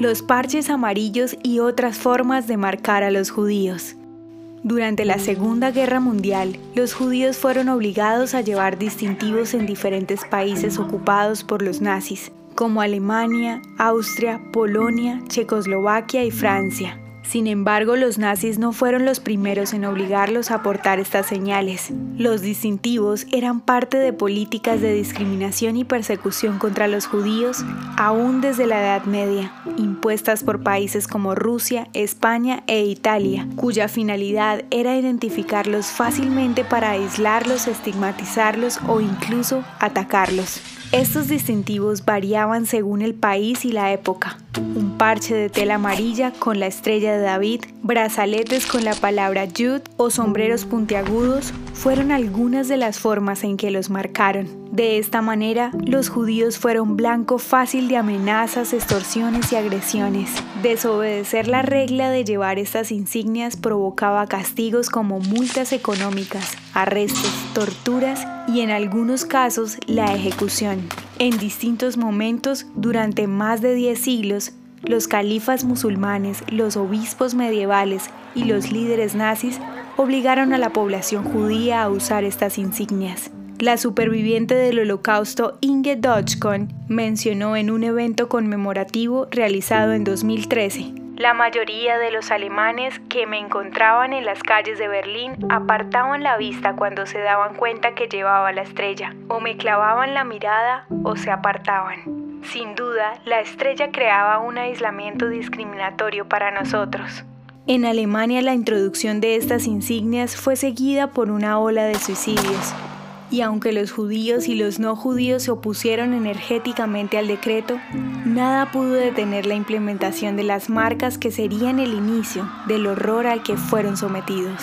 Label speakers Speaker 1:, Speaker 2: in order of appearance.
Speaker 1: los parches amarillos y otras formas de marcar a los judíos. Durante la Segunda Guerra Mundial, los judíos fueron obligados a llevar distintivos en diferentes países ocupados por los nazis, como Alemania, Austria, Polonia, Checoslovaquia y Francia. Sin embargo, los nazis no fueron los primeros en obligarlos a portar estas señales. Los distintivos eran parte de políticas de discriminación y persecución contra los judíos aún desde la Edad Media, impuestas por países como Rusia, España e Italia, cuya finalidad era identificarlos fácilmente para aislarlos, estigmatizarlos o incluso atacarlos. Estos distintivos variaban según el país y la época. Un parche de tela amarilla con la estrella de David, brazaletes con la palabra Jude o sombreros puntiagudos fueron algunas de las formas en que los marcaron. De esta manera, los judíos fueron blanco fácil de amenazas, extorsiones y agresiones. Desobedecer la regla de llevar estas insignias provocaba castigos como multas económicas, arrestos, torturas y en algunos casos la ejecución. En distintos momentos, durante más de 10 siglos, los califas musulmanes, los obispos medievales y los líderes nazis obligaron a la población judía a usar estas insignias. La superviviente del holocausto Inge Dodgkon mencionó en un evento conmemorativo realizado en 2013 la mayoría de los alemanes que me encontraban en las calles de Berlín apartaban la vista cuando se daban cuenta que llevaba la estrella, o me clavaban la mirada o se apartaban. Sin duda, la estrella creaba un aislamiento discriminatorio para nosotros. En Alemania la introducción de estas insignias fue seguida por una ola de suicidios, y aunque los judíos y los no judíos se opusieron energéticamente al decreto, nada pudo detener la implementación de las marcas que serían el inicio del horror al que fueron sometidos.